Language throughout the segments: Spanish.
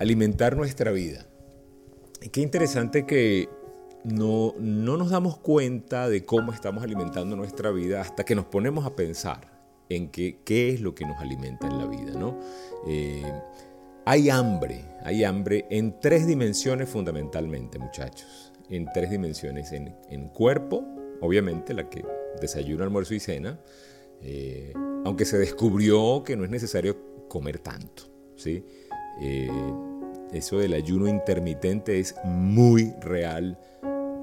alimentar nuestra vida. Qué interesante que no, no nos damos cuenta de cómo estamos alimentando nuestra vida hasta que nos ponemos a pensar en qué, qué es lo que nos alimenta en la vida. ¿no? Eh, hay hambre, hay hambre en tres dimensiones fundamentalmente, muchachos. En tres dimensiones, en, en cuerpo, obviamente la que desayuno, almuerzo y cena, eh, aunque se descubrió que no es necesario comer tanto. ¿sí? Eh, eso del ayuno intermitente es muy real,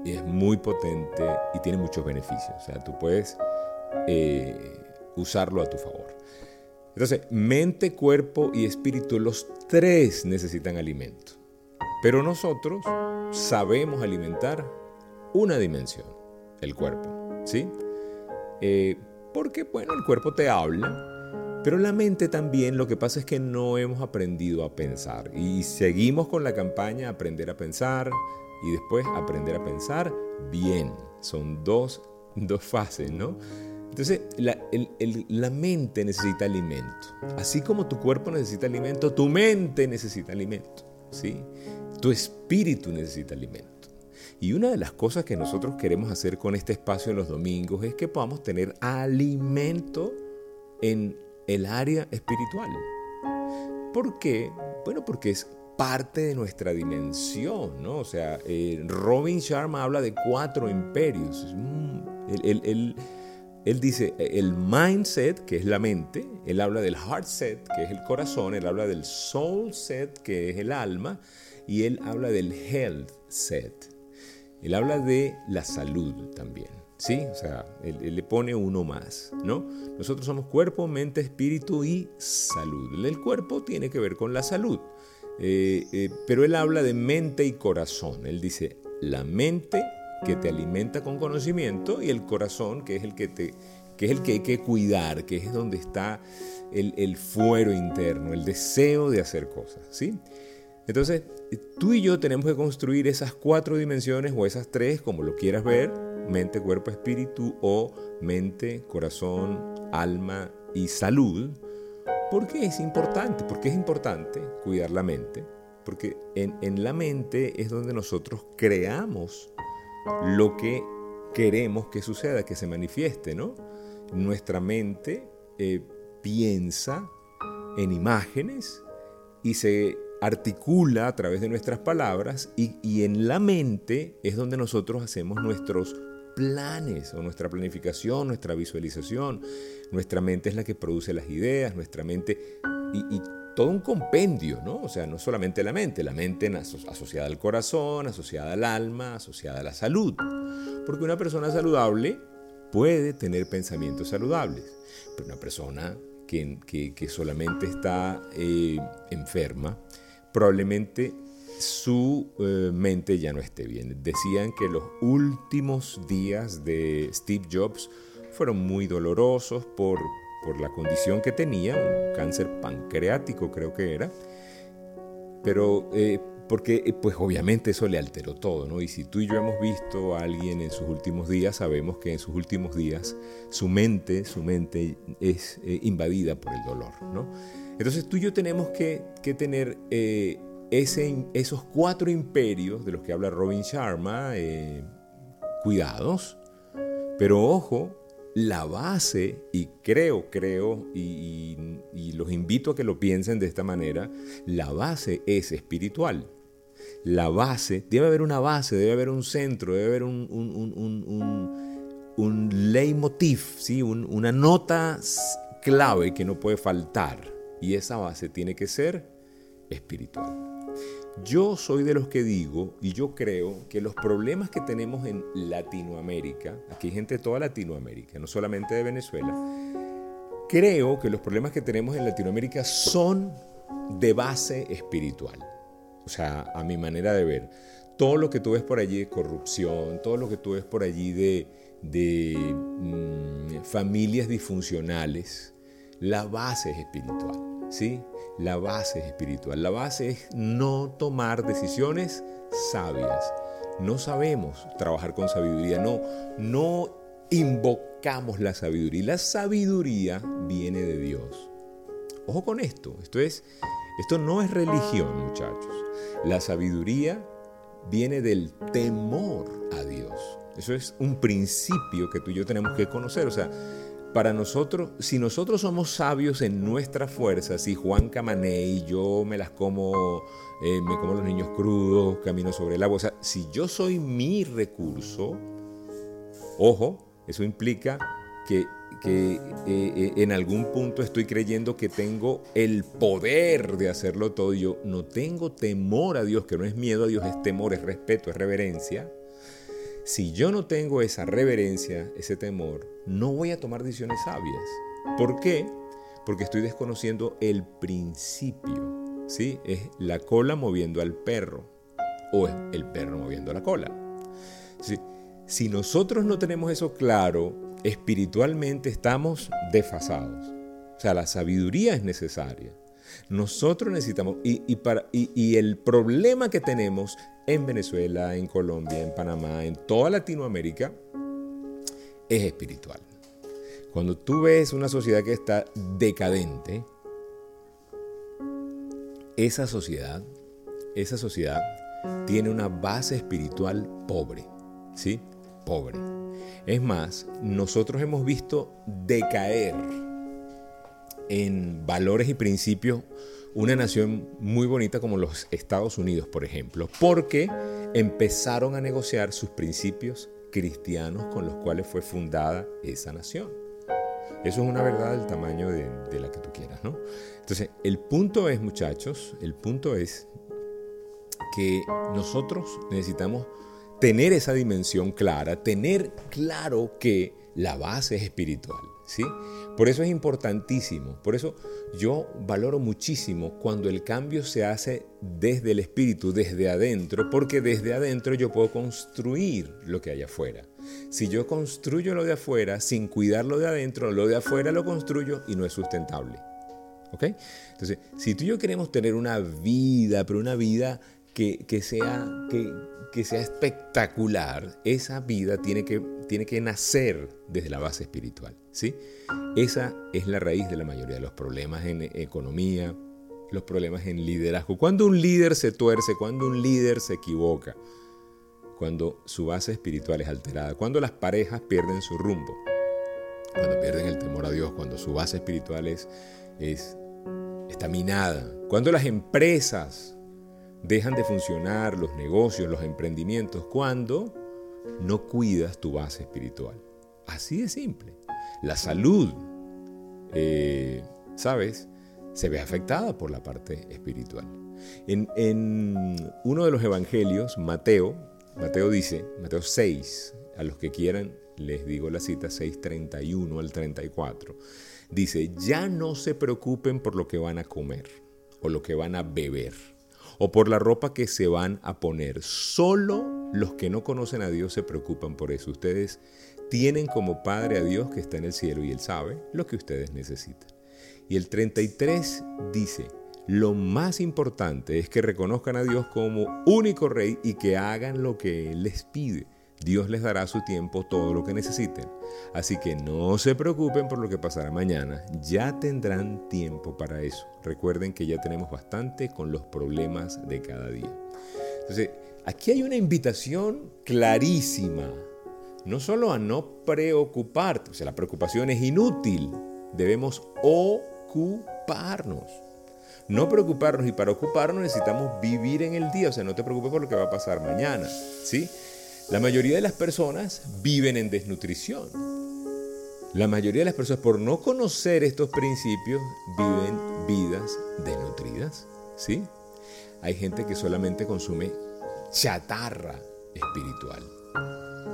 es muy potente y tiene muchos beneficios. O sea, tú puedes eh, usarlo a tu favor. Entonces, mente, cuerpo y espíritu, los tres necesitan alimento. Pero nosotros sabemos alimentar una dimensión, el cuerpo. ¿Sí? Eh, porque, bueno, el cuerpo te habla, pero la mente también, lo que pasa es que no hemos aprendido a pensar. Y seguimos con la campaña Aprender a pensar y después Aprender a pensar bien. Son dos, dos fases, ¿no? Entonces, la, la, mente necesita alimento. Así como tu cuerpo necesita alimento, tu mente necesita alimento. ¿sí? Tu espíritu necesita alimento. Y una de las cosas que nosotros queremos hacer con este espacio en los domingos es que podamos tener alimento en el área espiritual. ¿Por qué? Bueno, porque es parte de nuestra dimensión, ¿no? O sea, eh, Robin Sharma habla de cuatro imperios. él, él, dice el mindset, que es la mente, él habla del heart set, que es el corazón, él habla del soul set, que es el alma, y él habla del health set. Él habla de la salud también. ¿Sí? O sea, él, le pone uno más, ¿no? Nosotros somos cuerpo, mente, espíritu y salud. El cuerpo tiene que ver con la salud, eh, eh, pero él habla de mente y corazón. Él dice, la mente que te alimenta con conocimiento y el corazón que es el que, te, que, es el que hay que cuidar, que es donde está el, el fuero interno, el deseo de hacer cosas, ¿sí? Entonces, tú y yo tenemos que construir esas cuatro dimensiones o esas tres, como lo quieras ver, mente, cuerpo, espíritu o mente, corazón, alma y salud. ¿Por qué es importante? Porque es importante cuidar la mente, porque en, la mente es donde nosotros creamos lo que queremos que suceda, que se manifieste, ¿no? Nuestra mente eh, piensa en imágenes y se articula a través de nuestras palabras y, y, en la mente es donde nosotros hacemos nuestros planes o nuestra planificación, nuestra visualización. Nuestra mente es la que produce las ideas, nuestra mente y, todo un compendio, ¿no? O sea, no solamente la mente, la mente asociada al corazón, asociada al alma, asociada a la salud. Porque una persona saludable puede tener pensamientos saludables, pero una persona que, que, solamente está eh, enferma probablemente su eh, mente ya no esté bien. Decían que los últimos días de Steve Jobs fueron muy dolorosos por, por la condición que tenía, un cáncer pancreático creo que era, pero eh, porque eh, pues obviamente eso le alteró todo, ¿no? Y si tú y yo hemos visto a alguien en sus últimos días, sabemos que en sus últimos días su mente, su mente es invadida por el dolor, ¿no? Entonces tú y yo tenemos que, que tener esos cuatro imperios de los que habla Robin Sharma, eh, cuidados, pero ojo, la base, y creo, creo, y, los invito a que lo piensen de esta manera, la base es espiritual. La base, debe haber una base, debe haber un centro, debe haber un, un, un, leitmotiv, ¿sí? una nota clave que no puede faltar. Y esa base tiene que ser espiritual. Yo soy de los que digo, y yo creo, que los problemas que tenemos en Latinoamérica, aquí hay gente de toda Latinoamérica, no solamente de Venezuela, creo que los problemas que tenemos en Latinoamérica son de base espiritual. O sea, a mi manera de ver, todo lo que tú ves por allí de corrupción, todo lo que tú ves por allí de, mm, familias disfuncionales, la base es espiritual. ¿sí? La base es espiritual. La base es no tomar decisiones sabias. No sabemos trabajar con sabiduría, no, no invocamos la sabiduría. La sabiduría viene de Dios. Ojo con esto, esto es, Esto no es religión, muchachos. La sabiduría viene del temor a Dios. Eso es un principio que tú y yo tenemos que conocer. O sea, para nosotros, si nosotros somos sabios en nuestra fuerza, si Juan Camané y yo me las como, eh, me como los niños crudos, camino sobre el agua, o sea, si yo soy mi recurso, ojo, eso implica que, eh, eh, en algún punto estoy creyendo que tengo el poder de hacerlo todo. Yo no tengo temor a Dios, que no es miedo a Dios, es temor, es respeto, es reverencia. Si yo no tengo esa reverencia, ese temor, no voy a tomar decisiones sabias. ¿Por qué? Porque estoy desconociendo el principio. ¿sí? Es la cola moviendo al perro o es el perro moviendo la cola. Si nosotros no tenemos eso claro, espiritualmente estamos desfasados. O sea, la sabiduría es necesaria. Nosotros necesitamos, y, el problema que tenemos en Venezuela, en Colombia, en Panamá, en toda Latinoamérica, es espiritual. Cuando tú ves una sociedad que está decadente, esa sociedad, esa sociedad tiene una base espiritual pobre, ¿sí? Pobre. Es más, nosotros hemos visto decaer en valores y principios una nación muy bonita como los Estados Unidos, por ejemplo, porque empezaron a negociar sus principios cristianos con los cuales fue fundada esa nación. Eso es una verdad del tamaño de, la que tú quieras, ¿no? Entonces, el punto es, muchachos, el punto es que nosotros necesitamos tener esa dimensión clara, tener claro que la base es espiritual, ¿sí? Por eso es importantísimo, por eso yo valoro muchísimo cuando el cambio se hace desde el espíritu, desde adentro, porque desde adentro yo puedo construir lo que hay afuera. Si yo construyo lo de afuera sin cuidar lo de adentro, lo de afuera lo construyo y no es sustentable. ¿Ok? Entonces, si tú y yo queremos tener una vida, pero una vida que, sea, que, sea espectacular, esa vida tiene que, tiene que nacer desde la base espiritual. ¿sí? Esa es la raíz de la mayoría de los problemas en economía, los problemas en liderazgo. Cuando un líder se tuerce, cuando un líder se equivoca, cuando su base espiritual es alterada, cuando las parejas pierden su rumbo, cuando pierden el temor a Dios, cuando su base espiritual es, es está minada, cuando las empresas dejan de funcionar los negocios, los emprendimientos, cuando no cuidas tu base espiritual. Así de simple. La salud, eh, ¿sabes? Se ve afectada por la parte espiritual. En, uno de los evangelios, Mateo, Mateo dice, Mateo 6, a los que quieran les digo la cita 6.31 al 34, dice, ya no se preocupen por lo que van a comer o lo que van a beber o por la ropa que se van a poner. Solo los que no conocen a Dios se preocupan por eso. Ustedes tienen como Padre a Dios que está en el cielo y Él sabe lo que ustedes necesitan. Y el 33 dice, lo más importante es que reconozcan a Dios como único rey y que hagan lo que Él les pide. Dios les dará a su tiempo todo lo que necesiten. Así que no se preocupen por lo que pasará mañana, ya tendrán tiempo para eso. Recuerden que ya tenemos bastante con los problemas de cada día. Entonces, aquí hay una invitación clarísima, no solo a no preocuparte, o sea, la preocupación es inútil, debemos ocuparnos. No preocuparnos y para ocuparnos necesitamos vivir en el día, o sea, no te preocupes por lo que va a pasar mañana, ¿sí? La mayoría de las personas viven en desnutrición. La mayoría de las personas, por no conocer estos principios, viven vidas desnutridas. ¿Sí? Hay gente que solamente consume chatarra espiritual.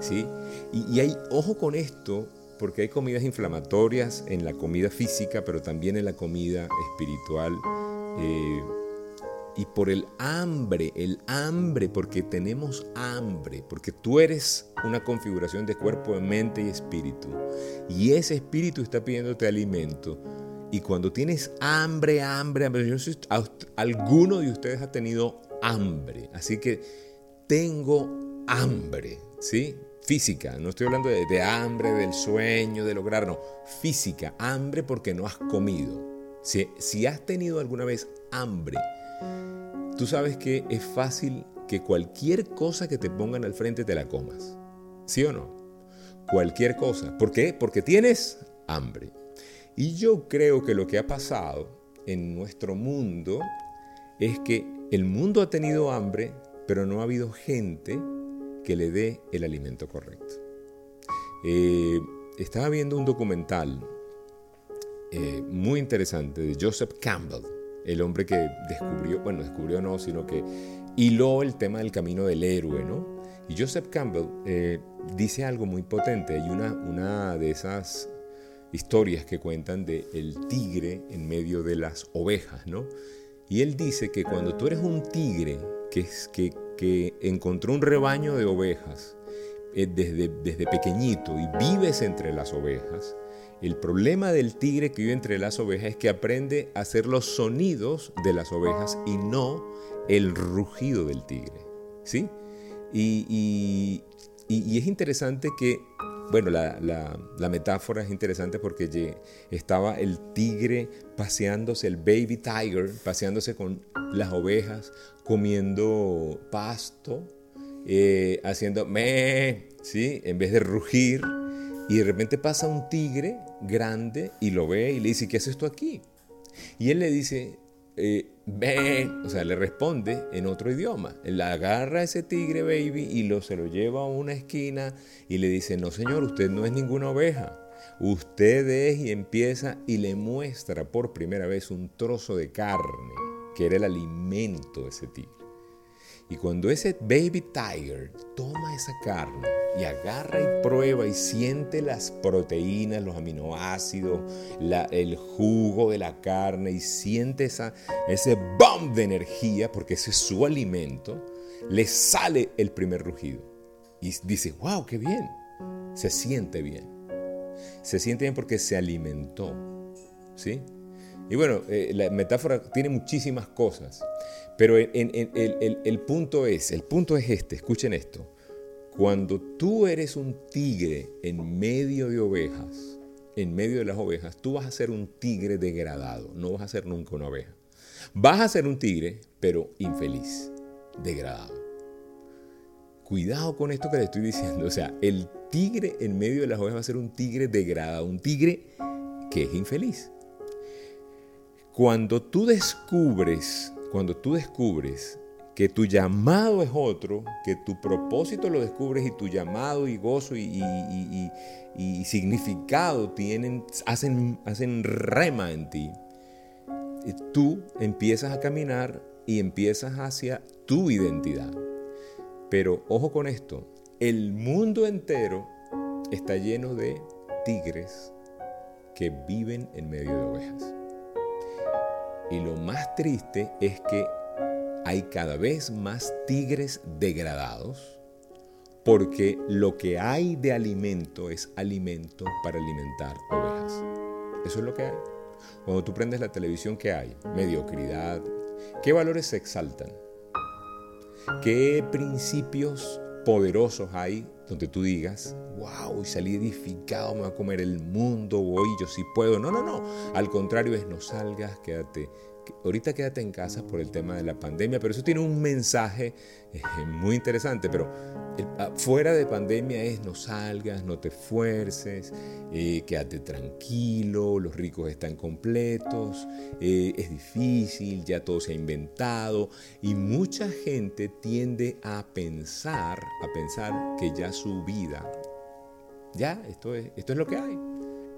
¿Sí? Y, hay ojo con esto, porque hay comidas inflamatorias en la comida física, pero también en la comida espiritual. Eh, y por el hambre, el hambre, porque tenemos hambre, porque tú eres una configuración de cuerpo, de mente y espíritu. Y ese espíritu está pidiéndote alimento. Y cuando tienes hambre, hambre, hambre, yo no sé, alguno de ustedes ha tenido hambre. Así que tengo hambre, ¿sí? Física, no estoy hablando de, de hambre, del sueño, de lograr, no. Física, hambre porque no has comido. Si, si has tenido alguna vez hambre, tú sabes que es fácil que cualquier cosa que te pongan al frente te la comas. ¿Sí o no? Cualquier cosa. ¿Por qué? Porque tienes hambre. Y yo creo que lo que ha pasado en nuestro mundo es que el mundo ha tenido hambre, pero no ha habido gente que le dé el alimento correcto. Eh, estaba viendo un documental eh, muy interesante de Joseph Campbell, el hombre que descubrió, bueno, descubrió no, sino que hiló el tema del camino del héroe, ¿no? Y Joseph Campbell eh, dice algo muy potente. Hay una, una de esas historias que cuentan de el tigre en medio de las ovejas, ¿no? Y él dice que cuando tú eres un tigre que, que, que encontró un rebaño de ovejas eh, desde, desde pequeñito y vives entre las ovejas, el problema del tigre que vive entre las ovejas es que aprende a hacer los sonidos de las ovejas y no el rugido del tigre. ¿Sí? Y, es interesante que, bueno, la, metáfora es interesante porque estaba el tigre paseándose, el baby tiger, paseándose con las ovejas, comiendo pasto, eh, haciendo me, ¿sí? En vez de rugir. Y de repente pasa un tigre grande y lo ve y le dice, ¿qué haces tú aquí? Y él le dice, eh, o sea, le responde en otro idioma. Él agarra a ese tigre baby y lo, se lo lleva a una esquina y le dice, no señor, usted no es ninguna oveja. Usted es y empieza y le muestra por primera vez un trozo de carne, que era el alimento de ese tigre. Y cuando ese baby tiger toma esa carne y agarra y prueba y siente las proteínas, los aminoácidos, el jugo de la carne y siente esa, ese bomb de energía, porque ese es su alimento, le sale el primer rugido. Y dice, wow, qué bien. Se siente bien. Se siente bien porque se alimentó. ¿Sí? Y bueno, eh, la metáfora tiene muchísimas cosas. Pero el, punto es, el punto es este, escuchen esto. Cuando tú eres un tigre en medio de ovejas, en medio de las ovejas, tú vas a ser un tigre degradado, no vas a ser nunca una oveja. Vas a ser un tigre, pero infeliz, degradado. Cuidado con esto que le estoy diciendo. O sea, el tigre en medio de las ovejas va a ser un tigre degradado, un tigre que es infeliz. Cuando tú descubres cuando tú descubres que tu llamado es otro, que tu propósito lo descubres y tu llamado y gozo y, significado tienen, hacen, hacen rema en ti, y tú empiezas a caminar y empiezas hacia tu identidad. Pero ojo con esto, el mundo entero está lleno de tigres que viven en medio de ovejas. Y lo más triste es que hay cada vez más tigres degradados porque lo que hay de alimento es alimento para alimentar ovejas. Eso es lo que hay. Cuando tú prendes la televisión, ¿qué hay? Mediocridad. ¿Qué valores se exaltan? ¿Qué principios poderosos hay donde tú digas, wow, y salí edificado, me va a comer el mundo, voy, yo sí puedo. No, no, no. Al contrario es no salgas, quédate ahorita quédate en casa por el tema de la pandemia, pero eso tiene un mensaje eh, muy interesante, pero ah, fuera de pandemia es no salgas, no te esfuerces, eh, quédate tranquilo, los ricos están completos, eh, es difícil, ya todo se ha inventado y mucha gente tiende a pensar, a pensar que ya su vida, ya, esto es, esto es lo que hay,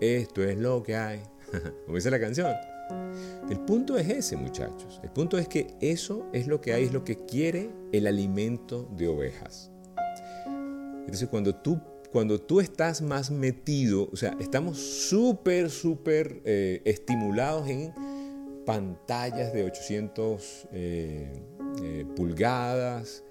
esto es lo que hay, como dice la canción. El punto es ese, muchachos. El punto es que eso es lo que hay, es lo que quiere el alimento de ovejas. Entonces, cuando tú, cuando tú estás más metido, o sea, estamos súper, súper eh, estimulados en pantallas de 800 eh, eh, pulgadas,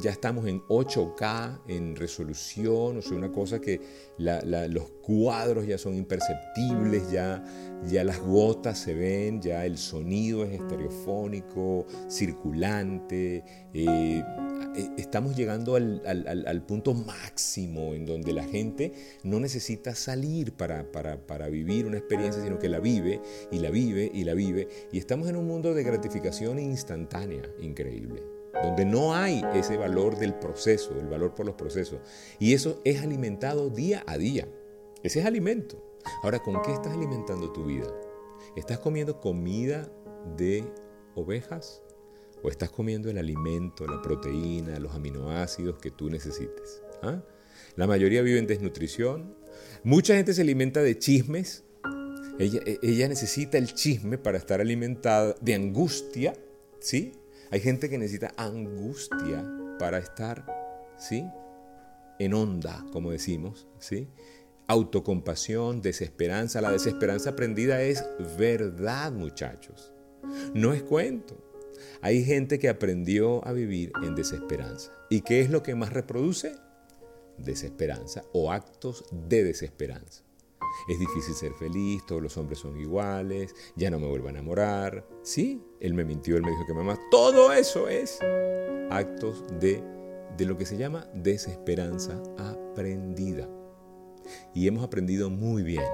ya estamos en 8K en resolución, o sea, una cosa que los cuadros ya son imperceptibles, ya, ya las gotas se ven, ya el sonido es estereofónico, circulante, eh, eh, estamos llegando al, punto máximo en donde la gente no necesita salir para, para, vivir una experiencia, sino que la vive y la vive y la vive. Y estamos en un mundo de gratificación instantánea increíble, donde no hay ese valor del proceso, el valor por los procesos. Y eso es alimentado día a día. Ese es alimento. Ahora, ¿con qué estás alimentando tu vida? ¿Estás comiendo comida de ovejas? ¿O estás comiendo el alimento, la proteína, los aminoácidos que tú necesites? ¿Ah? La mayoría vive en desnutrición. Mucha gente se alimenta de chismes. Ella, e, ella necesita el chisme para estar alimentada de angustia. ¿Sí? Hay gente que necesita angustia para estar, ¿sí? En onda, como decimos, ¿sí? autocompasión, desesperanza. La desesperanza aprendida es verdad, muchachos. No es cuento. Hay gente que aprendió a vivir en desesperanza. ¿Y qué es lo que más reproduce? Desesperanza o actos de desesperanza. Es difícil ser feliz, todos los hombres son iguales, ya no me vuelvo a enamorar. Sí, él me mintió, él me dijo que me ama. Todo eso es actos de, de lo que se llama desesperanza aprendida y hemos aprendido muy bien.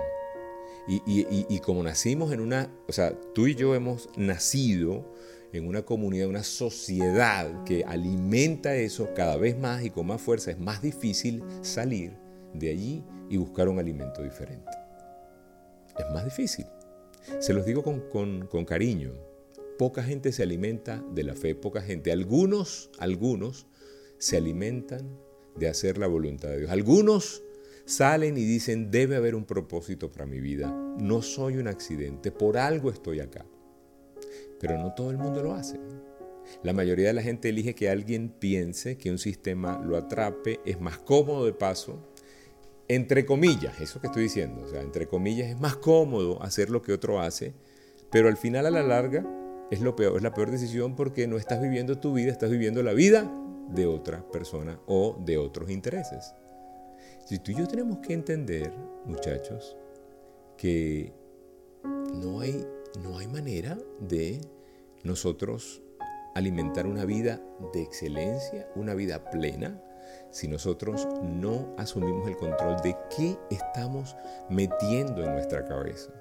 Y, como nacimos en una, o sea, tú y yo hemos nacido en una comunidad, una sociedad que alimenta eso cada vez más y con más fuerza, es más difícil salir de allí y buscar un alimento diferente. Es más difícil. Se los digo con, con, cariño. Poca gente se alimenta de la fe, poca gente. Algunos, algunos se alimentan de hacer la voluntad de Dios. Algunos salen y dicen, debe haber un propósito para mi vida. No soy un accidente, por algo estoy acá. Pero no todo el mundo lo hace. La mayoría de la gente elige que alguien piense que un sistema lo atrape, es más cómodo de paso, entre comillas, eso que estoy diciendo, o sea, entre comillas es más cómodo hacer lo que otro hace, pero al final a la larga es lo peor, es la peor decisión porque no estás viviendo tu vida, estás viviendo la vida de otra persona o de otros intereses. Si tú y yo tenemos que entender, muchachos, que no hay, no hay manera de nosotros alimentar una vida de excelencia, una vida plena, si nosotros no asumimos el control de qué estamos metiendo en nuestra cabeza.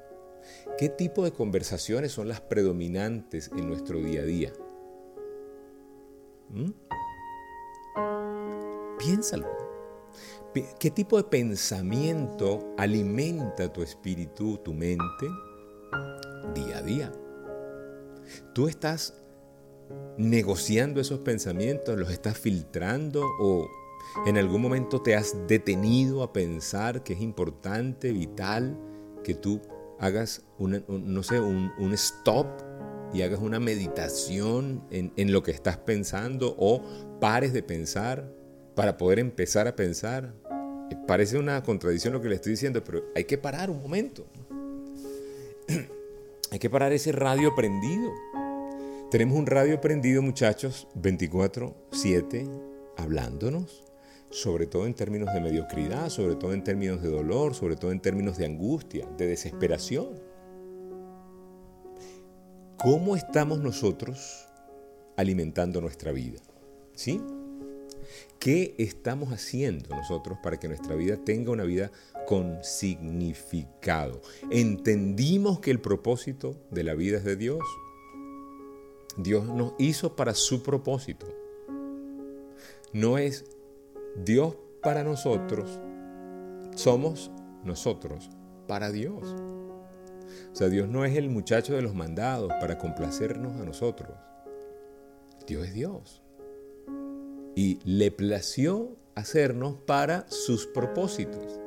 ¿Qué tipo de conversaciones son las predominantes en nuestro día a día? ¿Mm? Piénsalo. ¿Qué tipo de pensamiento alimenta tu espíritu, tu mente, día a día? ¿Tú estás negociando esos pensamientos, los estás filtrando o en algún momento te has detenido a pensar que es importante, vital, que tú hagas un, no sé, un, stop y hagas una meditación en lo que estás pensando o pares de pensar para poder empezar a pensar Parece una contradicción lo que le estoy diciendo, pero hay que parar un momento. Hay que parar ese radio prendido. Tenemos un radio prendido, muchachos, 24/7, hablándonos, sobre todo en términos de mediocridad, sobre todo en términos de dolor, sobre todo en términos de angustia, de desesperación. ¿Cómo estamos nosotros alimentando nuestra vida? ¿Sí? ¿Qué estamos haciendo nosotros para que nuestra vida tenga una vida con significado? ¿Entendimos que el propósito de la vida es de Dios? Dios nos hizo para su propósito. No es Dios para nosotros, somos nosotros para Dios. O sea, Dios no es el muchacho de los mandados para complacernos a nosotros. Dios es Dios y le plació hacernos para sus propósitos.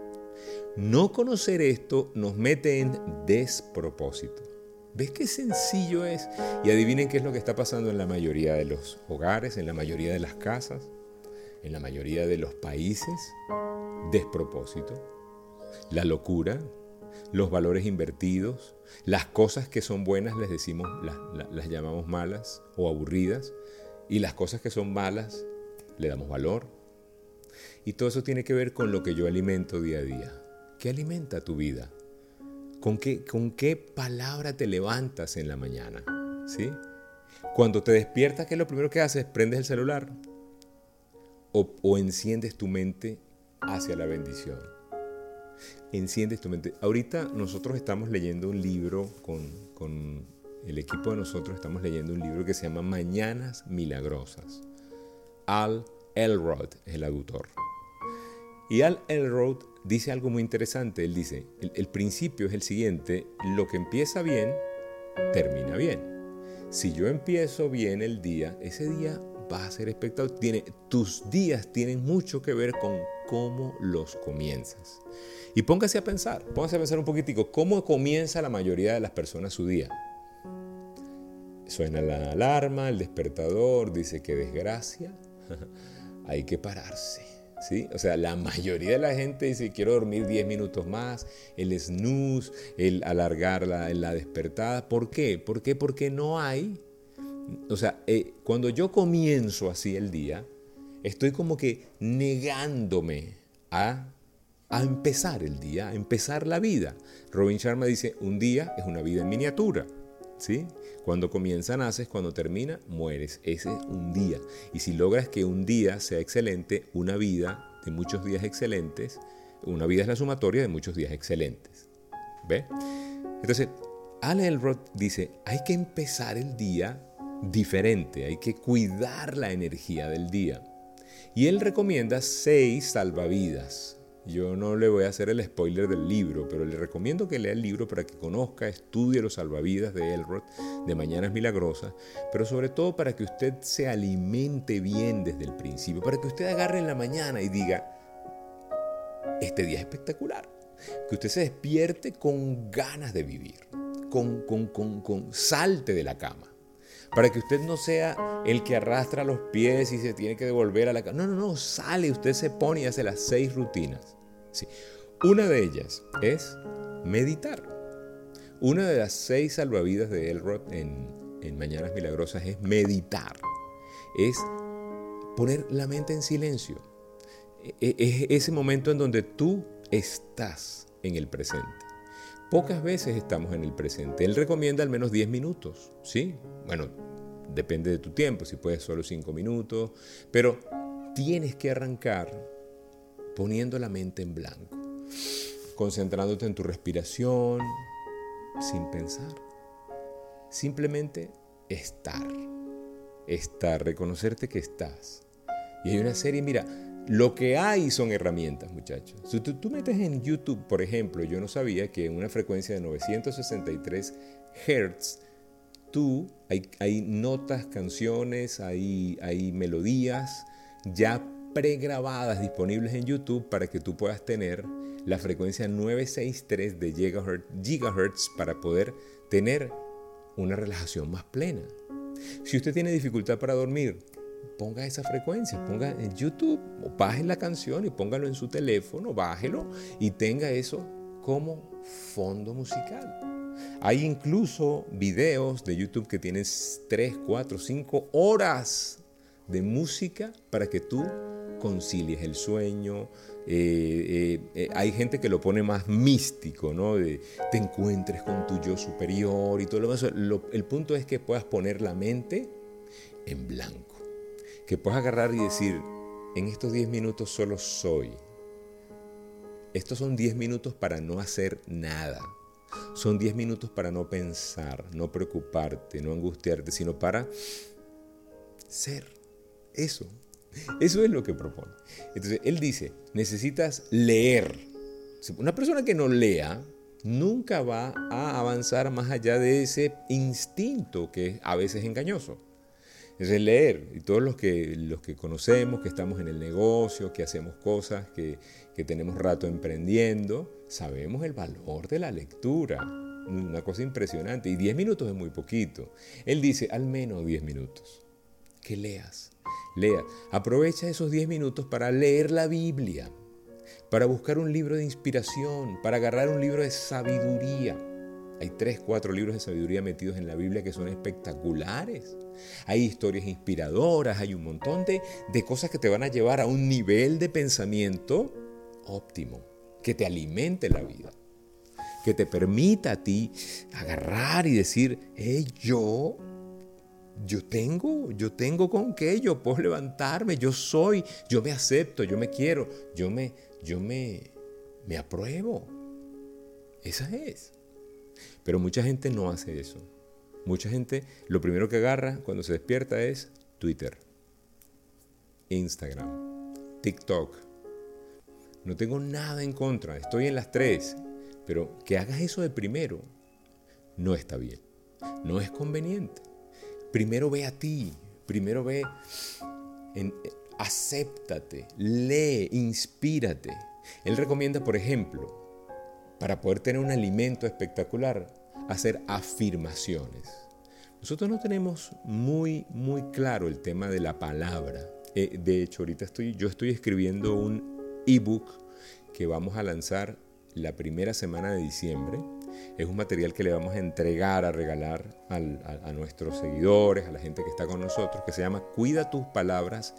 No conocer esto nos mete en despropósito. ¿Ves qué sencillo es? Y adivinen qué es lo que está pasando en la mayoría de los hogares, en la mayoría de las casas, en la mayoría de los países. Despropósito. La locura, los valores invertidos, las cosas que son buenas les decimos, las, las llamamos malas o aburridas, y las cosas que son malas le damos valor. Y todo eso tiene que ver con lo que yo alimento día a día. ¿Qué alimenta tu vida? ¿Con qué, con qué palabra te levantas en la mañana? ¿Sí? Cuando te despiertas, ¿qué es lo primero que haces? Prendes el celular. o, enciendes tu mente hacia la bendición? Enciendes tu mente. Ahorita nosotros estamos leyendo un libro con, con el equipo de nosotros, estamos leyendo un libro que se llama Mañanas Milagrosas. Al Elrod es el autor. Y Al Elrod dice algo muy interesante. Él dice, el, principio es el siguiente, lo que empieza bien, termina bien. Si yo empiezo bien el día, ese día va a ser espectacular. Tiene, tus días tienen mucho que ver con cómo los comienzas. Y póngase a pensar, póngase a pensar un poquitico, ¿cómo comienza la mayoría de las personas su día? Suena la alarma, el despertador, dice que desgracia, hay que pararse ¿sí? O sea, la mayoría de la gente dice, quiero dormir 10 minutos más, el snooze, el alargar la, la despertada. ¿Por qué? ¿Por qué? Porque no hay, o sea, eh, cuando yo comienzo así el día, estoy como que negándome a, a empezar el día, a empezar la vida. Robin Sharma dice, un día es una vida en miniatura. ¿Sí? Cuando comienza naces, cuando termina mueres. Ese es un día. Y si logras que un día sea excelente, una vida de muchos días excelentes, una vida es la sumatoria de muchos días excelentes. ¿Ve? Entonces, Al Elrod dice, hay que empezar el día diferente, hay que cuidar la energía del día. Y él recomienda seis salvavidas. Yo no le voy a hacer el spoiler del libro, pero le recomiendo que lea el libro para que conozca, estudie los salvavidas de Elrod, de Mañanas Milagrosas, pero sobre todo para que usted se alimente bien desde el principio, para que usted agarre en la mañana y diga, este día es espectacular, que usted se despierte con ganas de vivir, con, con, con, con salte de la cama para que usted no sea el que arrastra los pies y se tiene que devolver a la cama. No, no, no, sale, usted se pone y hace las seis rutinas. Sí. Una de ellas es meditar. Una de las seis salvavidas de Elrod en, en Mañanas Milagrosas es meditar. Es poner la mente en silencio. E, e, es ese momento en donde tú estás en el presente. Pocas veces estamos en el presente. Él recomienda al menos 10 minutos, ¿sí? Bueno, depende de tu tiempo, si puedes solo 5 minutos, pero tienes que arrancar poniendo la mente en blanco, concentrándote en tu respiración, sin pensar. Simplemente estar, estar, reconocerte que estás. Y hay una serie, mira, lo que hay son herramientas, muchachos. Si tú, metes en YouTube, por ejemplo, yo no sabía que en una frecuencia de 963 Hz, tú, hay, hay notas, canciones, hay, hay melodías ya pregrabadas disponibles en YouTube para que tú puedas tener la frecuencia 963 de gigahertz, gigahertz para poder tener una relajación más plena. Si usted tiene dificultad para dormir, ponga esa frecuencia, ponga en YouTube, baje la canción y póngalo en su teléfono, bájelo y tenga eso como fondo musical. Hay incluso videos de YouTube que tienen 3, 4, 5 horas de música para que tú concilies el sueño. Eh, eh, eh, hay gente que lo pone más místico, ¿no? De, te encuentres con tu yo superior y todo lo demás. el punto es que puedas poner la mente en blanco que puedas agarrar y decir, en estos 10 minutos solo soy. Estos son 10 minutos para no hacer nada. Son 10 minutos para no pensar, no preocuparte, no angustiarte, sino para ser. Eso. Eso es lo que propone. Entonces, él dice, necesitas leer. Una persona que no lea nunca va a avanzar más allá de ese instinto que a veces es engañoso es leer. Y todos los que, los que conocemos, que estamos en el negocio, que hacemos cosas, que, que tenemos rato emprendiendo, sabemos el valor de la lectura. Una cosa impresionante. Y 10 minutos es muy poquito. Él dice, al menos 10 minutos. Que leas. Lea. Aprovecha esos 10 minutos para leer la Biblia, para buscar un libro de inspiración, para agarrar un libro de sabiduría hay tres, cuatro libros de sabiduría metidos en la Biblia que son espectaculares. Hay historias inspiradoras, hay un montón de, de cosas que te van a llevar a un nivel de pensamiento óptimo, que te alimente la vida, que te permita a ti agarrar y decir, hey, yo yo tengo, yo tengo con qué, yo puedo levantarme, yo soy, yo me acepto, yo me quiero, yo me, yo me, me apruebo. Esa es. Pero mucha gente no hace eso. Mucha gente lo primero que agarra cuando se despierta es Twitter, Instagram, TikTok. No tengo nada en contra, estoy en las tres, pero que hagas eso de primero no está bien, no es conveniente. Primero ve a ti, primero ve, en, acéptate, lee, inspírate. Él recomienda, por ejemplo, para poder tener un alimento espectacular, hacer afirmaciones. Nosotros no tenemos muy, muy claro el tema de la palabra. Eh, de hecho, ahorita estoy, yo estoy escribiendo un ebook que vamos a lanzar la primera semana de diciembre. Es un material que le vamos a entregar, a regalar a, a nuestros seguidores, a la gente que está con nosotros, que se llama Cuida tus palabras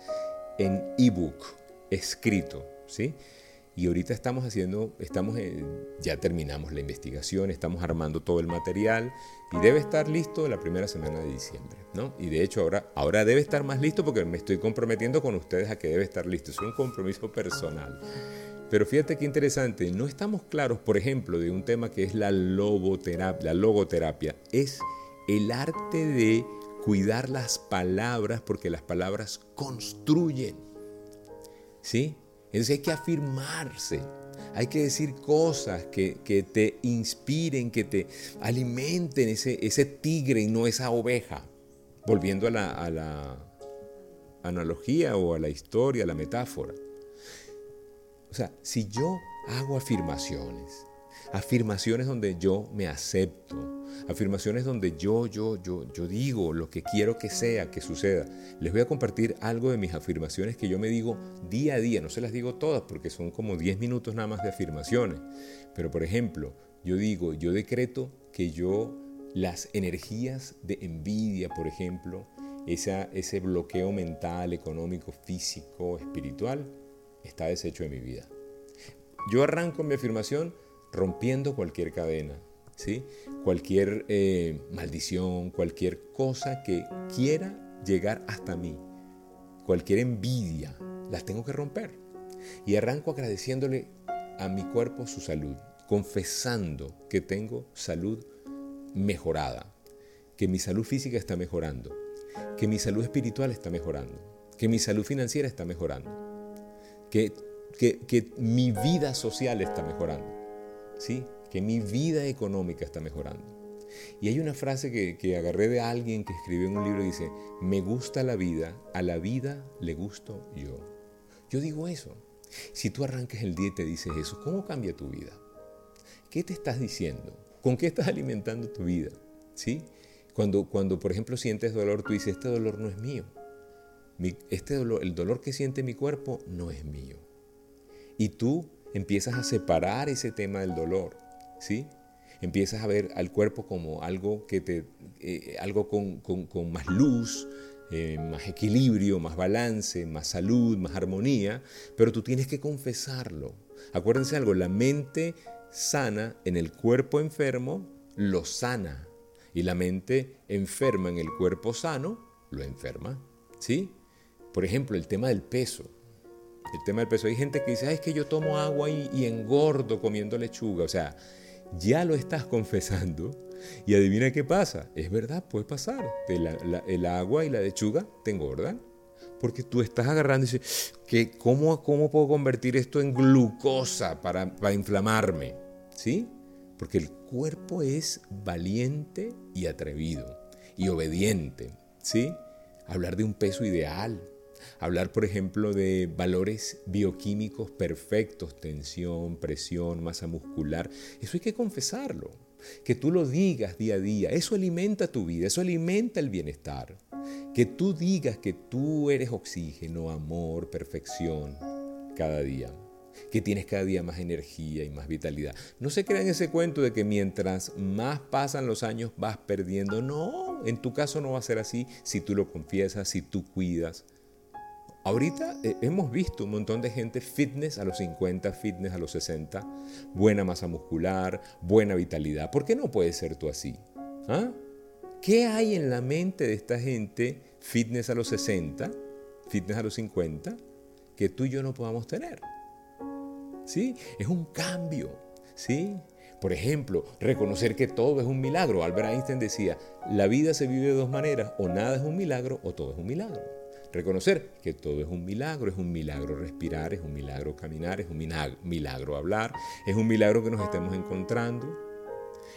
en ebook, escrito, ¿sí? Y ahorita estamos haciendo, estamos ya terminamos la investigación, estamos armando todo el material y debe estar listo la primera semana de diciembre, ¿no? Y de hecho ahora, ahora debe estar más listo porque me estoy comprometiendo con ustedes a que debe estar listo. Es un compromiso personal. Pero fíjate qué interesante, no estamos claros, por ejemplo, de un tema que es la logoterapia. La logoterapia es el arte de cuidar las palabras porque las palabras construyen. ¿Sí? Entonces hay que afirmarse, hay que decir cosas que, te inspiren, que te alimenten ese, ese, tigre y no esa oveja. Volviendo a la, a la analogía o a la historia, a la metáfora. O sea, si yo hago afirmaciones, afirmaciones donde yo me acepto, afirmaciones donde yo, yo, yo, yo digo lo que quiero que sea, que suceda. Les voy a compartir algo de mis afirmaciones que yo me digo día a día. No se las digo todas porque son como 10 minutos nada más de afirmaciones. Pero por ejemplo, yo digo, yo decreto que yo las energías de envidia, por ejemplo, esa, ese bloqueo mental, económico, físico, espiritual, está deshecho de mi vida. Yo arranco mi afirmación rompiendo cualquier cadena, Cualquier eh, maldición, cualquier cosa que quiera llegar hasta mí, cualquier envidia, las tengo que romper. Y arranco agradeciéndole a mi cuerpo su salud, confesando que tengo salud mejorada, que mi salud física está mejorando, que mi salud espiritual está mejorando, que mi salud financiera está mejorando, que, que, que mi vida social está mejorando. ¿sí? que mi vida económica está mejorando. Y hay una frase que, agarré de alguien que escribió en un libro y dice, me gusta la vida, a la vida le gusto yo. Yo digo eso. Si tú arrancas el día y te dices eso, ¿cómo cambia tu vida? ¿Qué te estás diciendo? ¿Con qué estás alimentando tu vida? ¿Sí? Cuando, cuando por ejemplo, sientes dolor, tú dices, este dolor no es mío. Este dolor, el dolor que siente mi cuerpo no es mío. Y tú empiezas a separar ese tema del dolor. ¿sí? Empiezas a ver al cuerpo como algo, que te, eh, algo con, más luz, eh, más equilibrio, más balance, más salud, más armonía, pero tú tienes que confesarlo. Acuérdense algo, la mente sana en el cuerpo enfermo lo sana y la mente enferma en el cuerpo sano lo enferma, ¿sí? Por ejemplo, el tema del peso. El tema del peso. Hay gente que dice, es que yo tomo agua y, engordo comiendo lechuga. O sea, ya lo estás confesando y adivina qué pasa. Es verdad, puede pasar. el agua y la lechuga te engordan. Porque tú estás agarrando y dices, ¿cómo, ¿cómo puedo convertir esto en glucosa para, para inflamarme? ¿Sí? Porque el cuerpo es valiente y atrevido y obediente. ¿Sí? Hablar de un peso ideal, Hablar, por ejemplo, de valores bioquímicos perfectos, tensión, presión, masa muscular. Eso hay que confesarlo. Que tú lo digas día a día. Eso alimenta tu vida, eso alimenta el bienestar. Que tú digas que tú eres oxígeno, amor, perfección cada día que tienes cada día más energía y más vitalidad. No se crean ese cuento de que mientras más pasan los años vas perdiendo. No, en tu caso no va a ser así si tú lo confiesas, si tú cuidas, Ahorita eh, hemos visto un montón de gente fitness a los 50, fitness a los 60, buena masa muscular, buena vitalidad. ¿Por qué no puedes ser tú así? ¿Ah? ¿Qué hay en la mente de esta gente fitness a los 60, fitness a los 50, que tú y yo no podamos tener? ¿Sí? Es un cambio, ¿sí? Por ejemplo, reconocer que todo es un milagro. Albert Einstein decía, la vida se vive de dos maneras, o nada es un milagro o todo es un milagro. Reconocer que todo es un milagro, es un milagro respirar, es un milagro caminar, es un milagro hablar, es un milagro que nos estemos encontrando,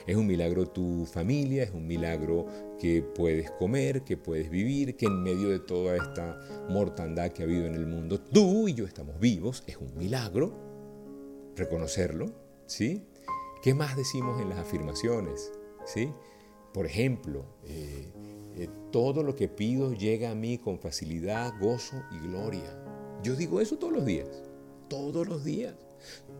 es un milagro tu familia, es un milagro que puedes comer, que puedes vivir, que en medio de toda esta mortandad que ha habido en el mundo, tú y yo estamos vivos, es un milagro. Reconocerlo, ¿sí? ¿Qué más decimos en las afirmaciones? ¿Sí? Por ejemplo, eh, eh, todo lo que pido llega a mí con facilidad, gozo y gloria. Yo digo eso todos los días, todos los días.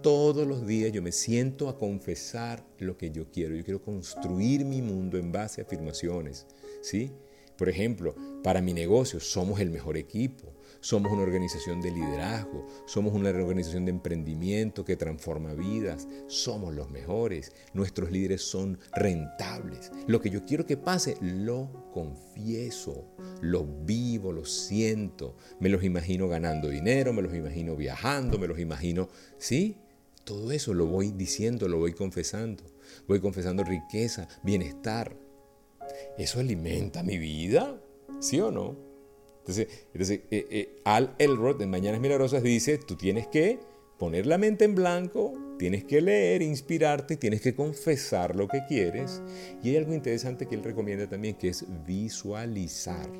Todos los días yo me siento a confesar lo que yo quiero. Yo quiero construir mi mundo en base a afirmaciones. ¿sí? Por ejemplo, para mi negocio somos el mejor equipo. Somos una organización de liderazgo, somos una organización de emprendimiento que transforma vidas, somos los mejores, nuestros líderes son rentables. Lo que yo quiero que pase, lo confieso, lo vivo, lo siento, me los imagino ganando dinero, me los imagino viajando, me los imagino, ¿sí? Todo eso lo voy diciendo, lo voy confesando. Voy confesando riqueza, bienestar. ¿Eso alimenta mi vida? ¿Sí o no? Entonces, entonces eh, eh, Al Elrod en Mañanas Milagrosas dice, tú tienes que poner la mente en blanco, tienes que leer, inspirarte, tienes que confesar lo que quieres. Y hay algo interesante que él recomienda también, que es visualizar.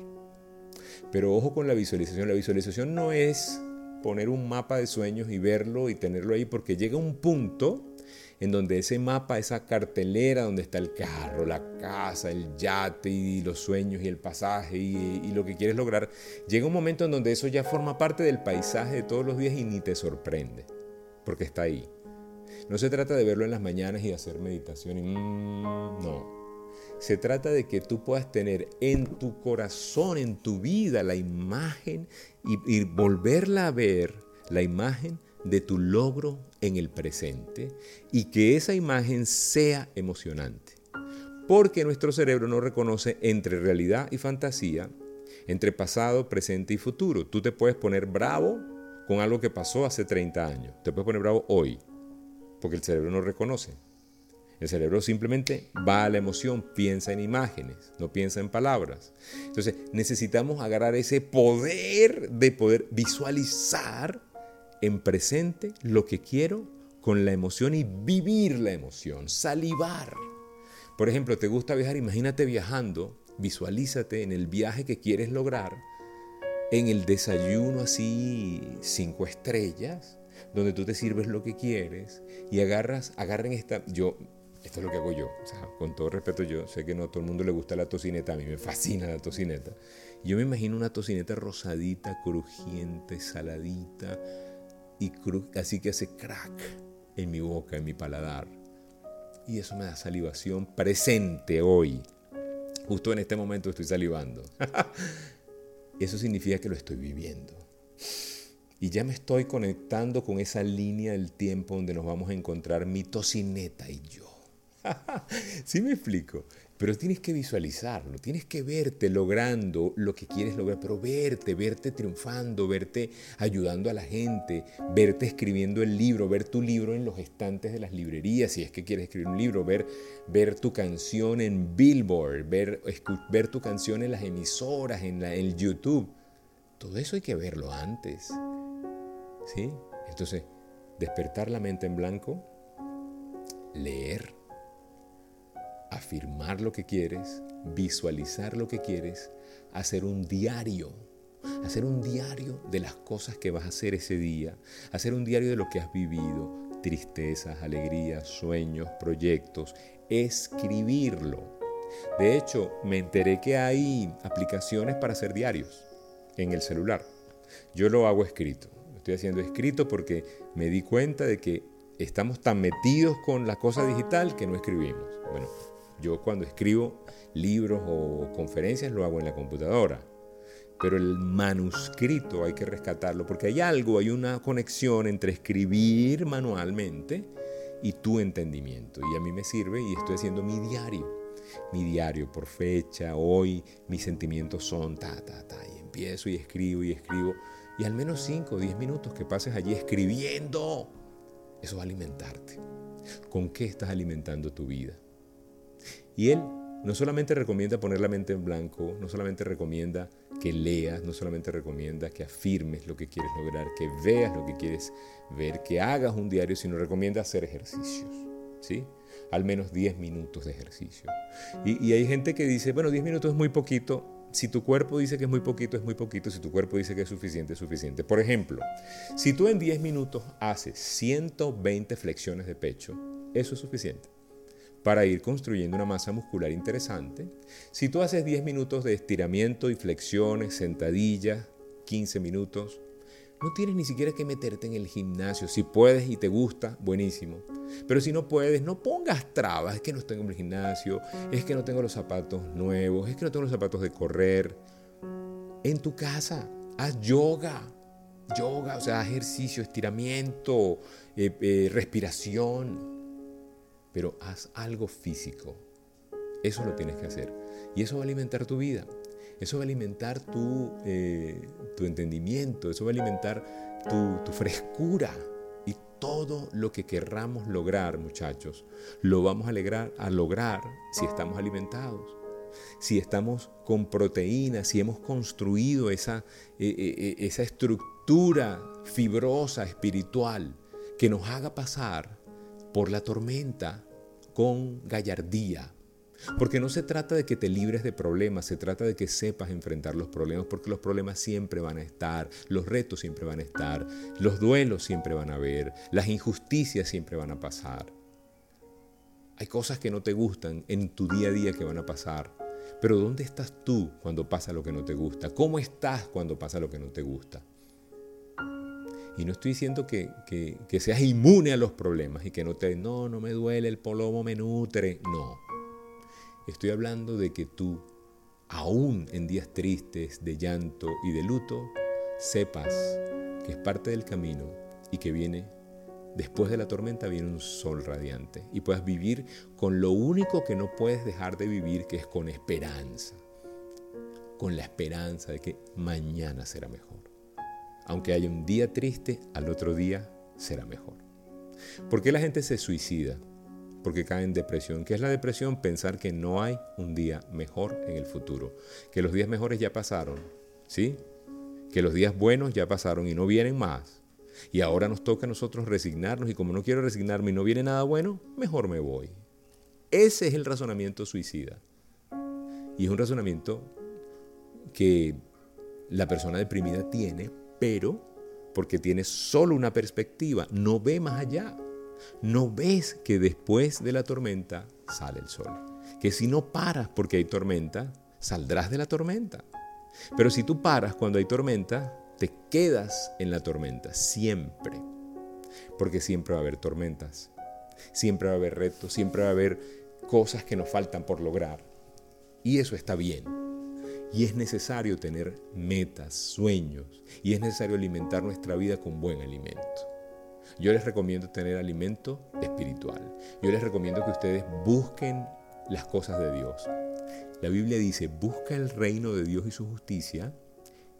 Pero ojo con la visualización, la visualización no es poner un mapa de sueños y verlo y tenerlo ahí, porque llega un punto en donde ese mapa, esa cartelera donde está el carro, la casa, el yate y los sueños y el pasaje y, lo que quieres lograr, llega un momento en donde eso ya forma parte del paisaje de todos los días y ni te sorprende, porque está ahí. No se trata de verlo en las mañanas y hacer meditación, mm, no. Se trata de que tú puedas tener en tu corazón, en tu vida, la imagen y volverla a ver, la imagen de tu logro en el presente y que esa imagen sea emocionante. Porque nuestro cerebro no reconoce entre realidad y fantasía, entre pasado, presente y futuro. Tú te puedes poner bravo con algo que pasó hace 30 años. Te puedes poner bravo hoy, porque el cerebro no reconoce. El cerebro simplemente va a la emoción, piensa en imágenes, no piensa en palabras. Entonces necesitamos agarrar ese poder de poder visualizar en presente lo que quiero con la emoción y vivir la emoción, salivar. Por ejemplo, ¿te gusta viajar? Imagínate viajando, visualízate en el viaje que quieres lograr, en el desayuno así cinco estrellas, donde tú te sirves lo que quieres y agarras, agarren esta, yo, esto es lo que hago yo, o sea, con todo respeto yo sé que no a todo el mundo le gusta la tocineta, a mí me fascina la tocineta. Yo me imagino una tocineta rosadita, crujiente, saladita, y así que hace crack en mi boca, en mi paladar. Y eso me da salivación presente hoy. Justo en este momento estoy salivando. eso significa que lo estoy viviendo. Y ya me estoy conectando con esa línea del tiempo donde nos vamos a encontrar mi tocineta y yo. ¿Sí me explico? Pero tienes que visualizarlo, tienes que verte logrando lo que quieres lograr, pero verte, verte triunfando, verte ayudando a la gente, verte escribiendo el libro, ver tu libro en los estantes de las librerías, si es que quieres escribir un libro, ver, ver tu canción en Billboard, ver, ver tu canción en las emisoras, en, la, en YouTube. Todo eso hay que verlo antes. ¿Sí? Entonces, despertar la mente en blanco, leer afirmar lo que quieres, visualizar lo que quieres, hacer un diario, hacer un diario de las cosas que vas a hacer ese día, hacer un diario de lo que has vivido, tristezas, alegrías, sueños, proyectos, escribirlo. De hecho, me enteré que hay aplicaciones para hacer diarios en el celular. Yo lo hago escrito. Estoy haciendo escrito porque me di cuenta de que estamos tan metidos con la cosa digital que no escribimos. Bueno, yo cuando escribo libros o conferencias lo hago en la computadora, pero el manuscrito hay que rescatarlo porque hay algo, hay una conexión entre escribir manualmente y tu entendimiento. Y a mí me sirve y estoy haciendo mi diario. mi diario por fecha, hoy mis sentimientos son ta, ta, ta, y empiezo y escribo y escribo, y al menos 5 o 10 minutos que pases allí escribiendo, eso va a alimentarte. ¿Con qué estás alimentando tu vida? Y él no solamente recomienda poner la mente en blanco, no solamente recomienda que leas, no solamente recomienda que afirmes lo que quieres lograr, que veas lo que quieres ver, que hagas un diario, sino recomienda hacer ejercicios, ¿sí? Al menos 10 minutos de ejercicio. Y, y hay gente que dice, bueno, 10 minutos es muy poquito. Si tu cuerpo dice que es muy poquito, es muy poquito. Si tu cuerpo dice que es suficiente, es suficiente. Por ejemplo, si tú en 10 minutos haces 120 flexiones de pecho, eso es suficiente para ir construyendo una masa muscular interesante. Si tú haces 10 minutos de estiramiento y flexiones, sentadillas, 15 minutos, no tienes ni siquiera que meterte en el gimnasio. Si puedes y te gusta, buenísimo. Pero si no puedes, no pongas trabas. Es que no tengo en el gimnasio, es que no tengo los zapatos nuevos, es que no tengo los zapatos de correr. En tu casa, haz yoga. Yoga, o sea, ejercicio, estiramiento, eh, eh, respiración pero haz algo físico. Eso lo tienes que hacer. Y eso va a alimentar tu vida. Eso va a alimentar tu, eh, tu entendimiento. Eso va a alimentar tu, tu frescura. Y todo lo que querramos lograr, muchachos, lo vamos a, alegrar, a lograr si estamos alimentados si estamos con proteínas, si hemos construido esa, eh, eh, esa estructura fibrosa, espiritual, que nos haga pasar por la tormenta con gallardía. Porque no se trata de que te libres de problemas, se trata de que sepas enfrentar los problemas, porque los problemas siempre van a estar, los retos siempre van a estar, los duelos siempre van a haber, las injusticias siempre van a pasar. Hay cosas que no te gustan en tu día a día que van a pasar, pero ¿dónde estás tú cuando pasa lo que no te gusta? ¿Cómo estás cuando pasa lo que no te gusta? Y no estoy diciendo que, seas inmune a los problemas y que no te, no, no me duele, el polomo me nutre. No. Estoy hablando de que tú, aún en días tristes, de llanto y de luto, sepas que es parte del camino y que viene, después de la tormenta viene un sol radiante y puedas vivir con lo único que no puedes dejar de vivir, que es con esperanza. Con la esperanza de que mañana será mejor. Aunque haya un día triste, al otro día será mejor. ¿Por qué la gente se suicida? Porque cae en depresión. ¿Qué es la depresión? Pensar que no hay un día mejor en el futuro. Que los días mejores ya pasaron. ¿Sí? Que los días buenos ya pasaron y no vienen más. Y ahora nos toca a nosotros resignarnos y como no quiero resignarme y no viene nada bueno, mejor me voy. Ese es el razonamiento suicida. Y es un razonamiento que la persona deprimida tiene pero porque tienes solo una perspectiva, no ve más allá. No ves que después de la tormenta sale el sol. Que si no paras porque hay tormenta, saldrás de la tormenta. Pero si tú paras cuando hay tormenta, te quedas en la tormenta siempre. Porque siempre va a haber tormentas. Siempre va a haber retos, siempre va a haber cosas que nos faltan por lograr. Y eso está bien. Y es necesario tener metas, sueños, y es necesario alimentar nuestra vida con buen alimento. Yo les recomiendo tener alimento espiritual. Yo les recomiendo que ustedes busquen las cosas de Dios. La Biblia dice, busca el reino de Dios y su justicia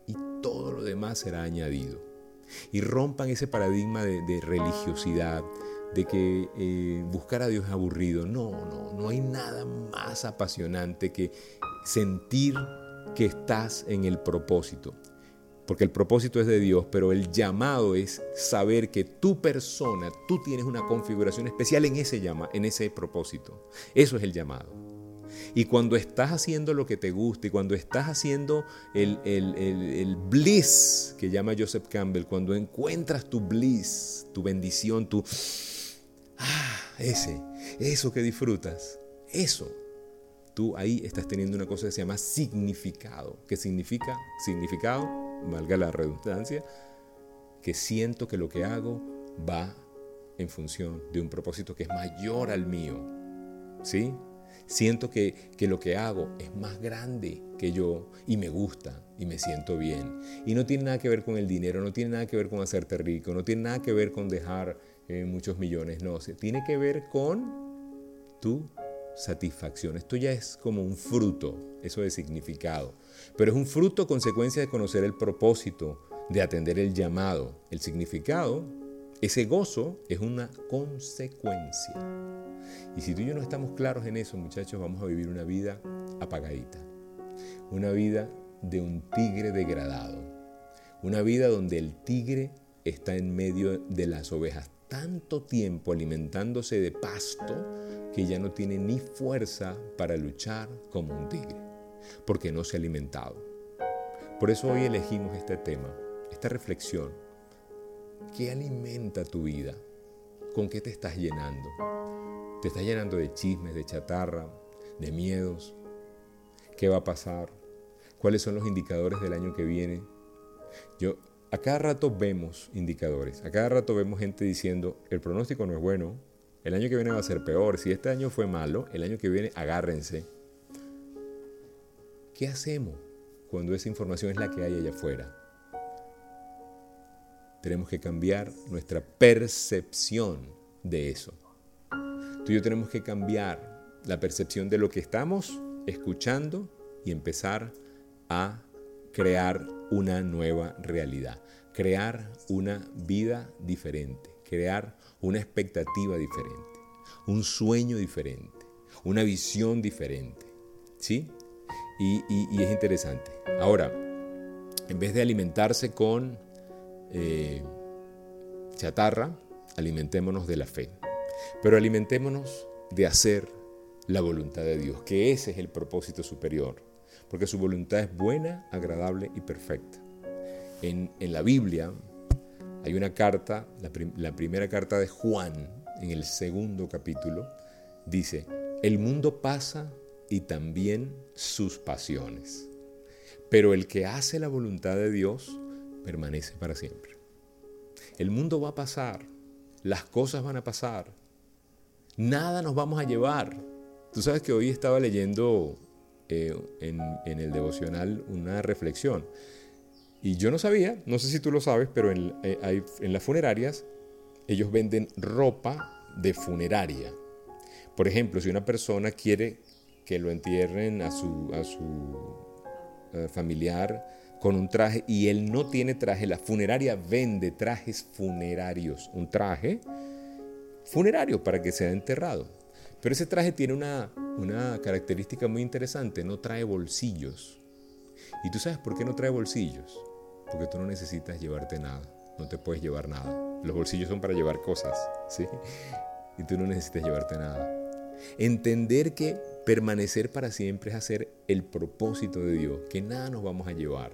y todo lo demás será añadido. Y rompan ese paradigma de, religiosidad, de que eh, buscar a Dios es aburrido. No, no, no hay nada más apasionante que sentir que estás en el propósito. Porque el propósito es de Dios, pero el llamado es saber que tu persona, tú tienes una configuración especial en ese llama, en ese propósito. Eso es el llamado. Y cuando estás haciendo lo que te gusta y cuando estás haciendo el, el, bliss que llama Joseph Campbell, cuando encuentras tu bliss, tu bendición, tu... Ah, ese, eso que disfrutas, eso tú ahí estás teniendo una cosa que se llama significado. ¿Qué significa? Significado, valga la redundancia, que siento que lo que hago va en función de un propósito que es mayor al mío. ¿Sí? Siento que, que, lo que hago es más grande que yo y me gusta y me siento bien. Y no tiene nada que ver con el dinero, no tiene nada que ver con hacerte rico, no tiene nada que ver con dejar eh, muchos millones, no, tiene que ver con tu satisfacción. Esto ya es como un fruto, eso de significado. Pero es un fruto consecuencia de conocer el propósito, de atender el llamado. El significado, ese gozo es una consecuencia. Y si tú y yo no estamos claros en eso, muchachos, vamos a vivir una vida apagadita. Una vida de un tigre degradado. Una vida donde el tigre está en medio de las ovejas tanto tiempo alimentándose de pasto que ya no tiene ni fuerza para luchar como un tigre, porque no se ha alimentado. Por eso hoy elegimos este tema, esta reflexión. ¿Qué alimenta tu vida? ¿Con qué te estás llenando? ¿Te estás llenando de chismes, de chatarra, de miedos? ¿Qué va a pasar? ¿Cuáles son los indicadores del año que viene? Yo a cada rato vemos indicadores, a cada rato vemos gente diciendo, el pronóstico no es bueno, el año que viene va a ser peor, si este año fue malo, el año que viene agárrense. ¿Qué hacemos cuando esa información es la que hay allá afuera? Tenemos que cambiar nuestra percepción de eso. Tú y yo tenemos que cambiar la percepción de lo que estamos escuchando y empezar a crear una nueva realidad, crear una vida diferente, crear una expectativa diferente, un sueño diferente, una visión diferente. ¿Sí? Y, es interesante. Ahora, en vez de alimentarse con eh, chatarra, alimentémonos de la fe. Pero alimentémonos de hacer la voluntad de Dios, que ese es el propósito superior porque su voluntad es buena, agradable y perfecta. En, la Biblia hay una carta, la, primera carta de Juan, en el segundo capítulo, dice, el mundo pasa y también sus pasiones, pero el que hace la voluntad de Dios permanece para siempre. El mundo va a pasar, las cosas van a pasar, nada nos vamos a llevar. Tú sabes que hoy estaba leyendo eh, en, el devocional una reflexión. Y yo no sabía, no sé si tú lo sabes, pero en, eh, en las funerarias ellos venden ropa de funeraria. Por ejemplo, si una persona quiere que lo entierren a su, eh, familiar con un traje y él no tiene traje, la funeraria vende trajes funerarios, un traje funerario para que sea enterrado. Pero ese traje tiene una característica muy interesante, no trae bolsillos. ¿Y tú sabes por qué no trae bolsillos? Porque tú no necesitas llevarte nada, no te puedes llevar nada. Los bolsillos son para llevar cosas, ¿sí? Y tú no necesitas llevarte nada. Entender que permanecer para siempre es hacer el propósito de Dios, que nada nos vamos a llevar.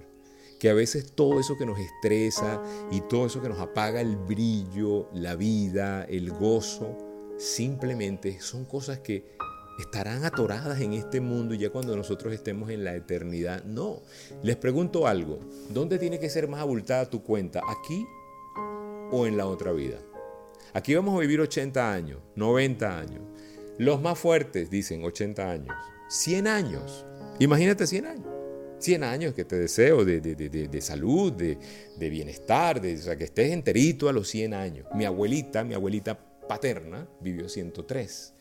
Que a veces todo eso que nos estresa y todo eso que nos apaga el brillo, la vida, el gozo, simplemente son cosas que estarán atoradas en este mundo ya cuando nosotros estemos en la eternidad. No. Les pregunto algo. ¿Dónde tiene que ser más abultada tu cuenta? ¿Aquí o en la otra vida? Aquí vamos a vivir 80 años, 90 años. Los más fuertes dicen 80 años. 100 años. Imagínate 100 años. 100 años que te deseo de, de salud, de, bienestar, de, o sea, que estés enterito a los 100 años. Mi abuelita, mi abuelita paterna, vivió 103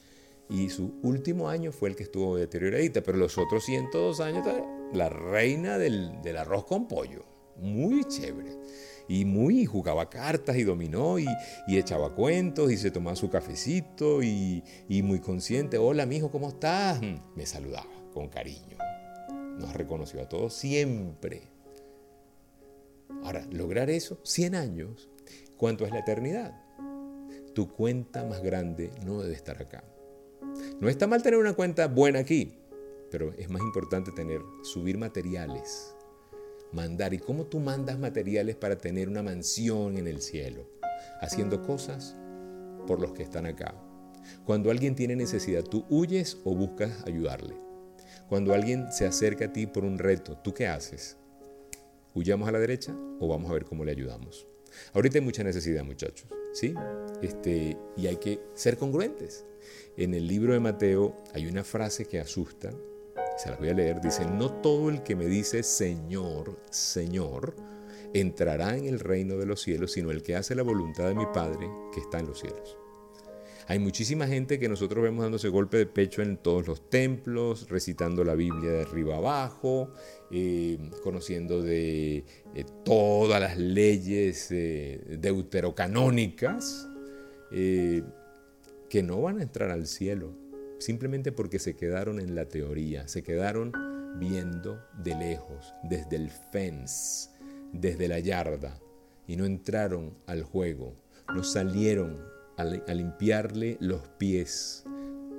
y su último año fue el que estuvo deterioradita, pero los otros 102 años, la reina del, arroz con pollo, muy chévere. Y muy jugaba cartas y dominó y, echaba cuentos y se tomaba su cafecito y, y muy consciente, hola mijo, ¿cómo estás? Mm, me saludaba con cariño. Nos reconoció a todos siempre. Ahora, lograr eso, 100 años, ¿cuánto es la eternidad? Tu cuenta más grande no debe estar acá. No está mal tener una cuenta buena aquí, pero es más importante tener, subir materiales, mandar. ¿Y cómo tú mandas materiales para tener una mansión en el cielo? Haciendo cosas por los que están acá. Cuando alguien tiene necesidad, tú huyes o buscas ayudarle. Cuando alguien se acerca a ti por un reto, ¿tú qué haces? ¿Huyamos a la derecha o vamos a ver cómo le ayudamos? Ahorita hay mucha necesidad, muchachos, ¿sí? Este, y hay que ser congruentes. En el libro de Mateo hay una frase que asusta, se la voy a leer, dice, no todo el que me dice Señor, Señor, entrará en el reino de los cielos, sino el que hace la voluntad de mi Padre que está en los cielos. Hay muchísima gente que nosotros vemos dándose golpe de pecho en todos los templos, recitando la Biblia de arriba abajo, eh, conociendo de eh, todas las leyes eh, deuterocanónicas, que no van a entrar al cielo, simplemente porque se quedaron en la teoría, se quedaron viendo de lejos, desde el fence, desde la yarda, y no entraron al juego, no salieron a, limpiarle los pies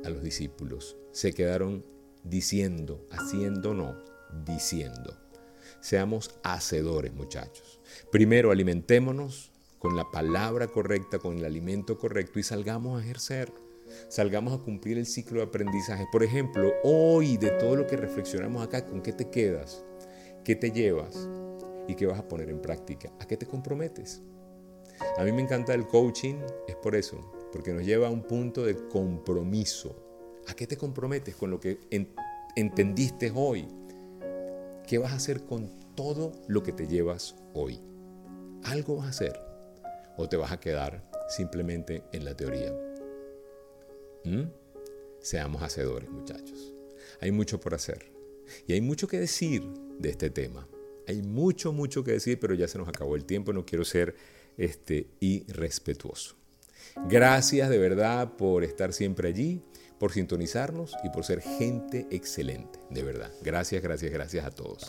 a los discípulos. Se quedaron diciendo, haciendo no, diciendo. Seamos hacedores, muchachos. Primero alimentémonos con la palabra correcta, con el alimento correcto y salgamos a ejercer. Salgamos a cumplir el ciclo de aprendizaje. Por ejemplo, hoy de todo lo que reflexionamos acá, ¿con qué te quedas? ¿Qué te llevas? ¿Y qué vas a poner en práctica? ¿A qué te comprometes? A mí me encanta el coaching, es por eso, porque nos lleva a un punto de compromiso. ¿A qué te comprometes con lo que entendiste hoy? ¿Qué vas a hacer con todo lo que te llevas hoy? ¿Algo vas a hacer? ¿O te vas a quedar simplemente en la teoría? ¿Mm? Seamos hacedores, muchachos. Hay mucho por hacer. Y hay mucho que decir de este tema. Hay mucho, mucho que decir, pero ya se nos acabó el tiempo. No quiero ser este, y respetuoso. Gracias de verdad por estar siempre allí, por sintonizarnos y por ser gente excelente, de verdad. Gracias, gracias, gracias a todos.